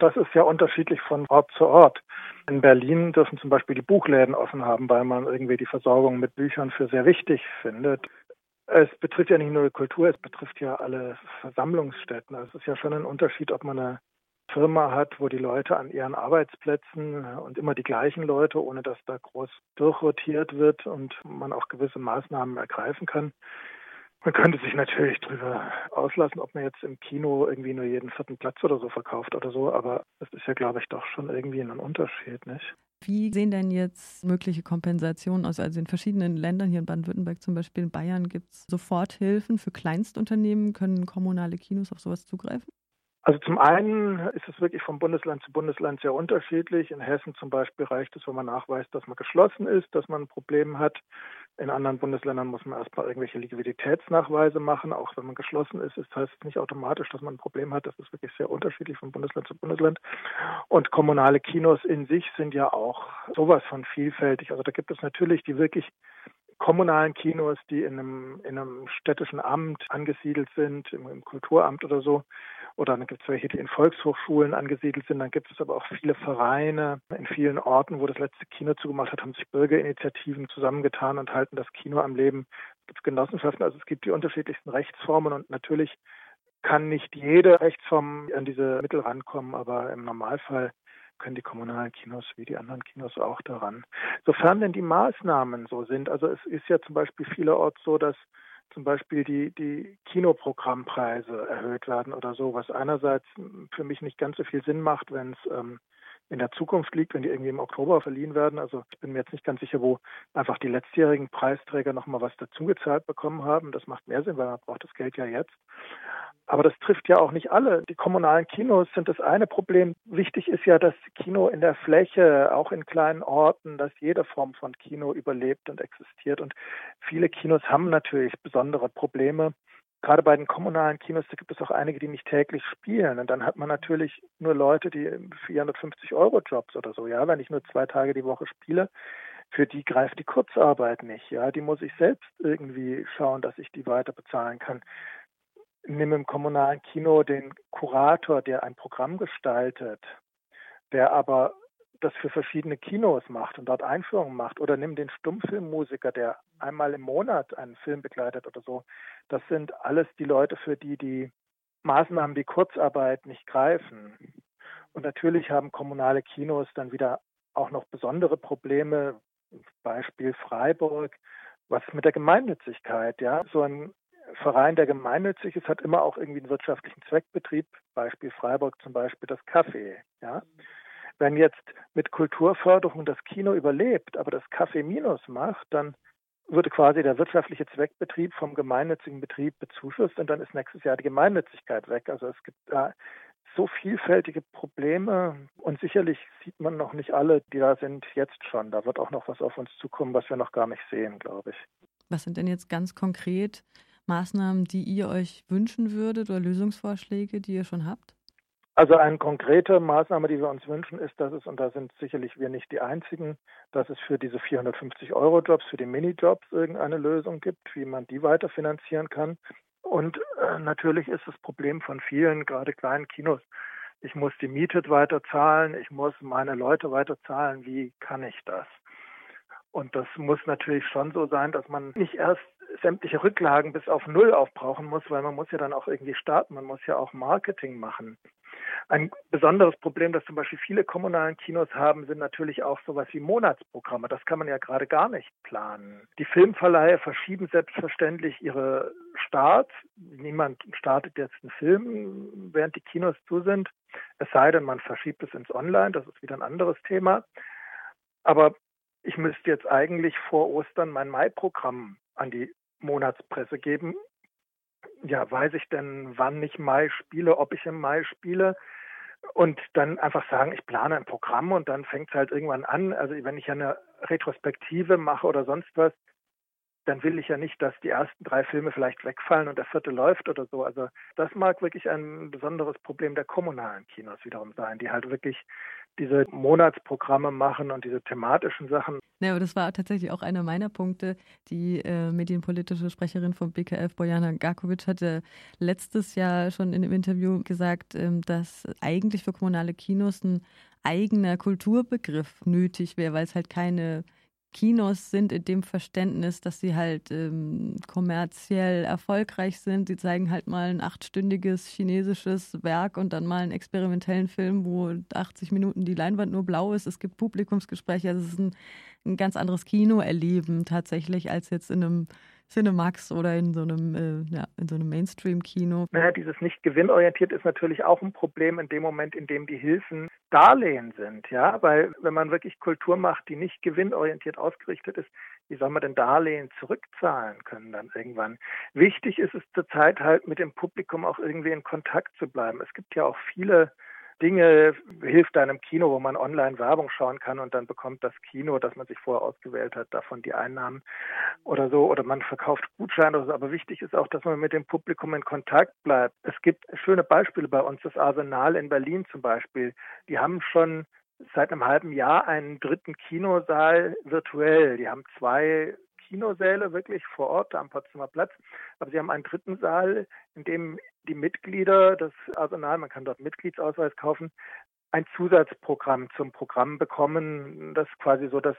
Das ist ja unterschiedlich von Ort zu Ort. In Berlin dürfen zum Beispiel die Buchläden offen haben, weil man irgendwie die Versorgung mit Büchern für sehr wichtig findet. Es betrifft ja nicht nur die Kultur, es betrifft ja alle Versammlungsstätten. Also es ist ja schon ein Unterschied, ob man eine Firma hat, wo die Leute an ihren Arbeitsplätzen und immer die gleichen Leute, ohne dass da groß durchrotiert wird und man auch gewisse Maßnahmen ergreifen kann. Man könnte sich natürlich darüber auslassen, ob man jetzt im Kino irgendwie nur jeden vierten Platz oder so verkauft oder so, aber das ist ja, glaube ich, doch schon irgendwie ein Unterschied, nicht? Wie sehen denn jetzt mögliche Kompensationen aus? Also in verschiedenen Ländern, hier in Baden-Württemberg zum Beispiel, in Bayern gibt es Soforthilfen für Kleinstunternehmen. Können kommunale Kinos auf sowas zugreifen? Also zum einen ist es wirklich von Bundesland zu Bundesland sehr unterschiedlich. In Hessen zum Beispiel reicht es, wenn man nachweist, dass man geschlossen ist, dass man ein Problem hat. In anderen Bundesländern muss man erstmal irgendwelche Liquiditätsnachweise machen. Auch wenn man geschlossen ist, ist heißt nicht automatisch, dass man ein Problem hat. Das ist wirklich sehr unterschiedlich von Bundesland zu Bundesland. Und kommunale Kinos in sich sind ja auch sowas von vielfältig. Also da gibt es natürlich die wirklich kommunalen Kinos, die in einem, in einem städtischen Amt angesiedelt sind, im, im Kulturamt oder so. Oder dann gibt es welche, die in Volkshochschulen angesiedelt sind. Dann gibt es aber auch viele Vereine. In vielen Orten, wo das letzte Kino zugemacht hat, haben sich Bürgerinitiativen zusammengetan und halten das Kino am Leben. Es gibt Genossenschaften, also es gibt die unterschiedlichsten Rechtsformen und natürlich kann nicht jede Rechtsform an diese Mittel rankommen, aber im Normalfall können die kommunalen Kinos wie die anderen Kinos auch daran. Sofern denn die Maßnahmen so sind, also es ist ja zum Beispiel vielerorts so, dass zum Beispiel die, die Kinoprogrammpreise erhöht werden oder so, was einerseits für mich nicht ganz so viel Sinn macht, wenn es ähm, in der Zukunft liegt, wenn die irgendwie im Oktober verliehen werden. Also ich bin mir jetzt nicht ganz sicher, wo einfach die letztjährigen Preisträger nochmal was dazugezahlt bekommen haben. Das macht mehr Sinn, weil man braucht das Geld ja jetzt. Aber das trifft ja auch nicht alle. Die kommunalen Kinos sind das eine Problem. Wichtig ist ja, dass Kino in der Fläche, auch in kleinen Orten, dass jede Form von Kino überlebt und existiert. Und viele Kinos haben natürlich besondere Probleme. Gerade bei den kommunalen Kinos, da gibt es auch einige, die nicht täglich spielen. Und dann hat man natürlich nur Leute, die 450 Euro Jobs oder so, ja, wenn ich nur zwei Tage die Woche spiele, für die greift die Kurzarbeit nicht, ja. Die muss ich selbst irgendwie schauen, dass ich die weiter bezahlen kann nimm im kommunalen Kino den Kurator, der ein Programm gestaltet, der aber das für verschiedene Kinos macht und dort Einführungen macht. Oder nimm den Stummfilmmusiker, der einmal im Monat einen Film begleitet oder so. Das sind alles die Leute, für die die Maßnahmen wie Kurzarbeit nicht greifen. Und natürlich haben kommunale Kinos dann wieder auch noch besondere Probleme. Beispiel Freiburg. Was mit der Gemeinnützigkeit? Ja, so ein Verein, der gemeinnützig ist, hat immer auch irgendwie einen wirtschaftlichen Zweckbetrieb. Beispiel Freiburg zum Beispiel das Café. Ja. Wenn jetzt mit Kulturförderung das Kino überlebt, aber das Café Minus macht, dann würde quasi der wirtschaftliche Zweckbetrieb vom gemeinnützigen Betrieb bezuschusst und dann ist nächstes Jahr die Gemeinnützigkeit weg. Also es gibt da so vielfältige Probleme und sicherlich sieht man noch nicht alle, die da sind, jetzt schon. Da wird auch noch was auf uns zukommen, was wir noch gar nicht sehen, glaube ich. Was sind denn jetzt ganz konkret Maßnahmen, die ihr euch wünschen würdet oder Lösungsvorschläge, die ihr schon habt? Also eine konkrete Maßnahme, die wir uns wünschen, ist, dass es, und da sind sicherlich wir nicht die Einzigen, dass es für diese 450-Euro-Jobs, für die Minijobs irgendeine Lösung gibt, wie man die weiterfinanzieren kann. Und äh, natürlich ist das Problem von vielen, gerade kleinen Kinos, ich muss die Miete weiter zahlen, ich muss meine Leute weiter zahlen, wie kann ich das? Und das muss natürlich schon so sein, dass man nicht erst sämtliche Rücklagen bis auf Null aufbrauchen muss, weil man muss ja dann auch irgendwie starten, man muss ja auch Marketing machen. Ein besonderes Problem, das zum Beispiel viele kommunalen Kinos haben, sind natürlich auch sowas wie Monatsprogramme. Das kann man ja gerade gar nicht planen. Die Filmverleihe verschieben selbstverständlich ihre Starts. Niemand startet jetzt einen Film, während die Kinos zu sind. Es sei denn, man verschiebt es ins Online. Das ist wieder ein anderes Thema. Aber ich müsste jetzt eigentlich vor Ostern mein Mai-Programm an die Monatspresse geben. Ja, weiß ich denn, wann ich Mai spiele, ob ich im Mai spiele? Und dann einfach sagen, ich plane ein Programm und dann fängt es halt irgendwann an. Also wenn ich eine Retrospektive mache oder sonst was, dann will ich ja nicht, dass die ersten drei Filme vielleicht wegfallen und der vierte läuft oder so. Also das mag wirklich ein besonderes Problem der kommunalen Kinos wiederum sein, die halt wirklich diese Monatsprogramme machen und diese thematischen Sachen. Ja, aber das war tatsächlich auch einer meiner Punkte. Die äh, medienpolitische Sprecherin vom BKF, Bojana Garkovic, hatte letztes Jahr schon in einem Interview gesagt, ähm, dass eigentlich für kommunale Kinos ein eigener Kulturbegriff nötig wäre, weil es halt keine Kinos sind in dem Verständnis, dass sie halt ähm, kommerziell erfolgreich sind. Sie zeigen halt mal ein achtstündiges chinesisches Werk und dann mal einen experimentellen Film, wo 80 Minuten die Leinwand nur blau ist. Es gibt Publikumsgespräche. Also es ist ein, ein ganz anderes Kino erleben tatsächlich als jetzt in einem Cinemax oder in so einem, äh, ja, in so einem Mainstream-Kino. Naja, dieses nicht gewinnorientiert ist natürlich auch ein Problem in dem Moment, in dem die Hilfen Darlehen sind, ja, weil wenn man wirklich Kultur macht, die nicht gewinnorientiert ausgerichtet ist, wie soll man denn Darlehen zurückzahlen können dann irgendwann? Wichtig ist es zurzeit halt mit dem Publikum auch irgendwie in Kontakt zu bleiben. Es gibt ja auch viele Dinge hilft einem Kino, wo man online Werbung schauen kann und dann bekommt das Kino, das man sich vorher ausgewählt hat, davon die Einnahmen oder so oder man verkauft Gutscheine oder so. Aber wichtig ist auch, dass man mit dem Publikum in Kontakt bleibt. Es gibt schöne Beispiele bei uns, das Arsenal in Berlin zum Beispiel. Die haben schon seit einem halben Jahr einen dritten Kinosaal virtuell. Die haben zwei Kinosäle wirklich vor Ort am Potsdamer Platz. Aber sie haben einen dritten Saal, in dem die Mitglieder, das Arsenal, man kann dort Mitgliedsausweis kaufen, ein Zusatzprogramm zum Programm bekommen, das quasi so das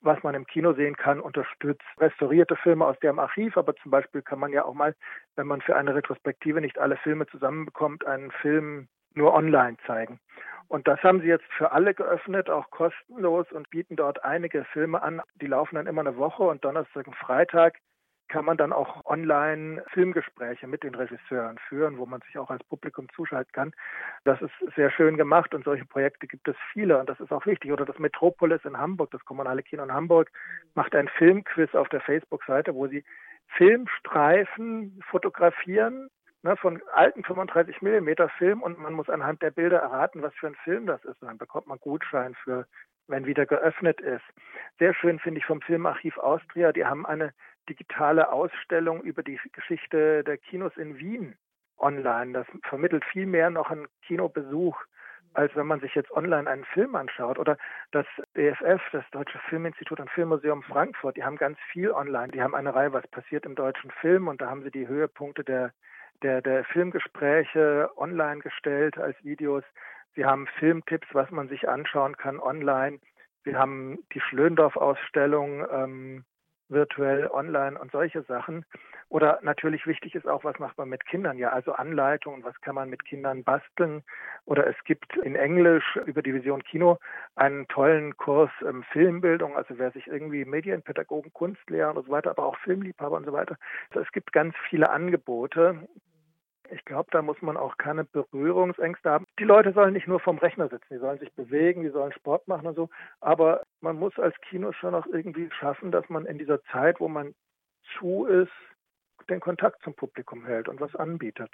was man im Kino sehen kann, unterstützt restaurierte Filme aus dem Archiv, aber zum Beispiel kann man ja auch mal, wenn man für eine Retrospektive nicht alle Filme zusammenbekommt, einen Film nur online zeigen. Und das haben sie jetzt für alle geöffnet, auch kostenlos und bieten dort einige Filme an. Die laufen dann immer eine Woche und Donnerstag und Freitag kann man dann auch online Filmgespräche mit den Regisseuren führen, wo man sich auch als Publikum zuschalten kann. Das ist sehr schön gemacht und solche Projekte gibt es viele und das ist auch wichtig. Oder das Metropolis in Hamburg, das kommunale Kino in Hamburg, macht ein Filmquiz auf der Facebook-Seite, wo sie Filmstreifen fotografieren ne, von alten 35 Millimeter Film und man muss anhand der Bilder erraten, was für ein Film das ist. Und dann bekommt man Gutschein für, wenn wieder geöffnet ist. Sehr schön finde ich vom Filmarchiv Austria, die haben eine digitale Ausstellung über die Geschichte der Kinos in Wien online. Das vermittelt viel mehr noch einen Kinobesuch, als wenn man sich jetzt online einen Film anschaut. Oder das DFF, das Deutsche Filminstitut und Filmmuseum Frankfurt, die haben ganz viel online. Die haben eine Reihe, was passiert im deutschen Film und da haben sie die Höhepunkte der der, der Filmgespräche online gestellt als Videos. Sie haben Filmtipps, was man sich anschauen kann online. Wir haben die Schlöndorff-Ausstellung ähm, virtuell online und solche Sachen. Oder natürlich wichtig ist auch, was macht man mit Kindern? Ja, also Anleitungen, was kann man mit Kindern basteln? Oder es gibt in Englisch über die Vision Kino einen tollen Kurs ähm, Filmbildung, also wer sich irgendwie Medienpädagogen, Kunstlehrer und so weiter, aber auch Filmliebhaber und so weiter. Also es gibt ganz viele Angebote. Ich glaube, da muss man auch keine Berührungsängste haben. Die Leute sollen nicht nur vom Rechner sitzen, die sollen sich bewegen, die sollen Sport machen und so. Aber man muss als Kino schon auch irgendwie schaffen, dass man in dieser Zeit, wo man zu ist, den Kontakt zum Publikum hält und was anbietet.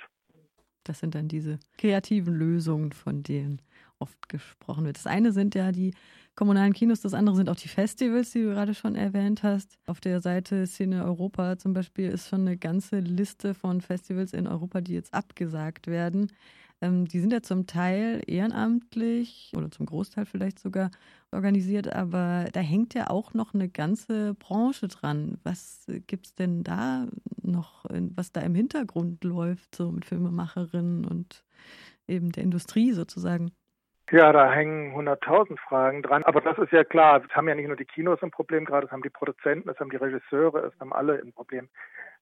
Das sind dann diese kreativen Lösungen, von denen oft gesprochen wird. Das eine sind ja die kommunalen Kinos, das andere sind auch die Festivals, die du gerade schon erwähnt hast. Auf der Seite Szene Europa zum Beispiel ist schon eine ganze Liste von Festivals in Europa, die jetzt abgesagt werden. Ähm, die sind ja zum Teil ehrenamtlich oder zum Großteil vielleicht sogar organisiert, aber da hängt ja auch noch eine ganze Branche dran. Was gibt es denn da noch, was da im Hintergrund läuft, so mit Filmemacherinnen und eben der Industrie sozusagen? Ja, da hängen hunderttausend Fragen dran. Aber das ist ja klar. Es haben ja nicht nur die Kinos ein Problem gerade, es haben die Produzenten, es haben die Regisseure, es haben alle ein Problem.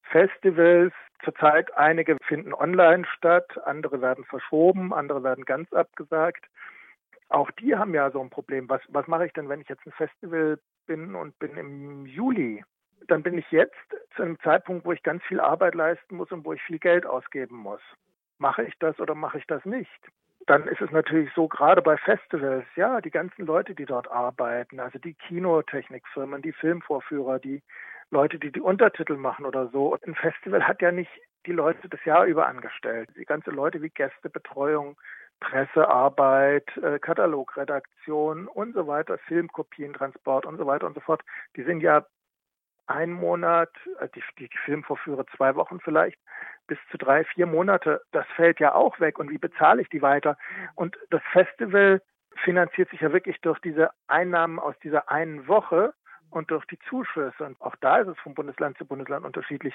Festivals, zurzeit einige finden online statt, andere werden verschoben, andere werden ganz abgesagt. Auch die haben ja so ein Problem. Was, was mache ich denn, wenn ich jetzt ein Festival bin und bin im Juli? Dann bin ich jetzt zu einem Zeitpunkt, wo ich ganz viel Arbeit leisten muss und wo ich viel Geld ausgeben muss. Mache ich das oder mache ich das nicht? Dann ist es natürlich so, gerade bei Festivals, ja, die ganzen Leute, die dort arbeiten, also die Kinotechnikfirmen, die Filmvorführer, die Leute, die die Untertitel machen oder so. Und ein Festival hat ja nicht die Leute das Jahr über angestellt. Die ganzen Leute wie Gästebetreuung, Pressearbeit, äh, Katalogredaktion und so weiter, Filmkopientransport und so weiter und so fort, die sind ja ein Monat, äh, die, die Filmvorführer zwei Wochen vielleicht, bis zu drei, vier Monate, das fällt ja auch weg. Und wie bezahle ich die weiter? Und das Festival finanziert sich ja wirklich durch diese Einnahmen aus dieser einen Woche und durch die Zuschüsse. Und auch da ist es von Bundesland zu Bundesland unterschiedlich.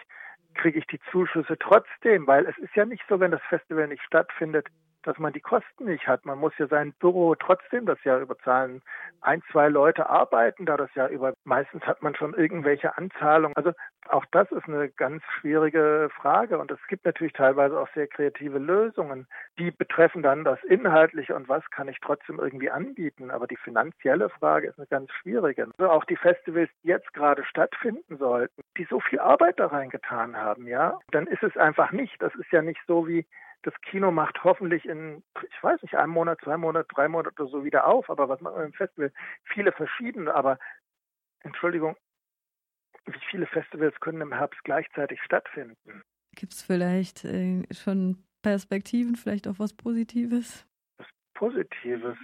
Kriege ich die Zuschüsse trotzdem? Weil es ist ja nicht so, wenn das Festival nicht stattfindet, dass man die Kosten nicht hat. Man muss ja sein Büro trotzdem das Jahr überzahlen. Ein, zwei Leute arbeiten da das Jahr über. Meistens hat man schon irgendwelche Anzahlungen. Also auch das ist eine ganz schwierige Frage. Und es gibt natürlich teilweise auch sehr kreative Lösungen. Die betreffen dann das Inhaltliche und was kann ich trotzdem irgendwie anbieten. Aber die finanzielle Frage ist eine ganz schwierige. Also auch die Festivals, die jetzt gerade stattfinden sollten, die so viel Arbeit da reingetan haben, ja, dann ist es einfach nicht. Das ist ja nicht so wie das Kino macht hoffentlich in, ich weiß nicht, einem Monat, zwei Monate, drei Monate oder so wieder auf. Aber was macht man im Festival? Viele verschiedene. Aber Entschuldigung, wie viele Festivals können im Herbst gleichzeitig stattfinden? Gibt es vielleicht äh, schon Perspektiven, vielleicht auch was Positives? Was Positives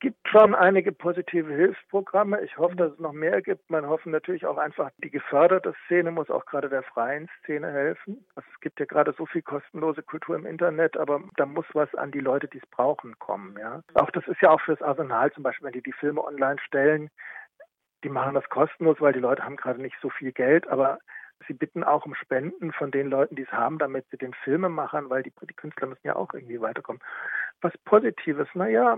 gibt schon einige positive Hilfsprogramme. Ich hoffe, dass es noch mehr gibt. Man hofft natürlich auch einfach, die geförderte Szene muss auch gerade der freien Szene helfen. Also es gibt ja gerade so viel kostenlose Kultur im Internet, aber da muss was an die Leute, die es brauchen, kommen. Ja. Auch das ist ja auch fürs Arsenal zum Beispiel, wenn die die Filme online stellen, die machen das kostenlos, weil die Leute haben gerade nicht so viel Geld, aber Sie bitten auch um Spenden von den Leuten, die es haben, damit sie den Filmemachern, weil die, die Künstler müssen ja auch irgendwie weiterkommen. Was Positives, naja,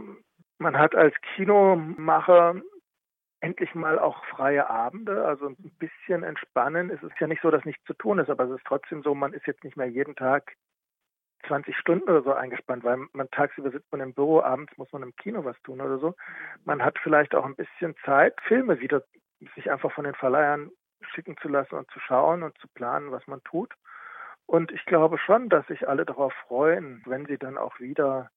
man hat als Kinomacher endlich mal auch freie Abende, also ein bisschen entspannen. Es ist ja nicht so, dass nichts zu tun ist, aber es ist trotzdem so, man ist jetzt nicht mehr jeden Tag 20 Stunden oder so eingespannt, weil man tagsüber sitzt man im Büro, abends muss man im Kino was tun oder so. Man hat vielleicht auch ein bisschen Zeit, Filme wieder sich einfach von den Verleihern schicken zu lassen und zu schauen und zu planen, was man tut. Und ich glaube schon, dass sich alle darauf freuen, wenn sie dann auch wieder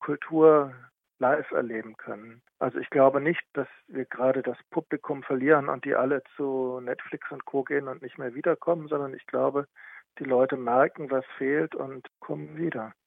Kultur live erleben können. Also ich glaube nicht, dass wir gerade das Publikum verlieren und die alle zu Netflix und Co gehen und nicht mehr wiederkommen, sondern ich glaube, die Leute merken, was fehlt und kommen wieder.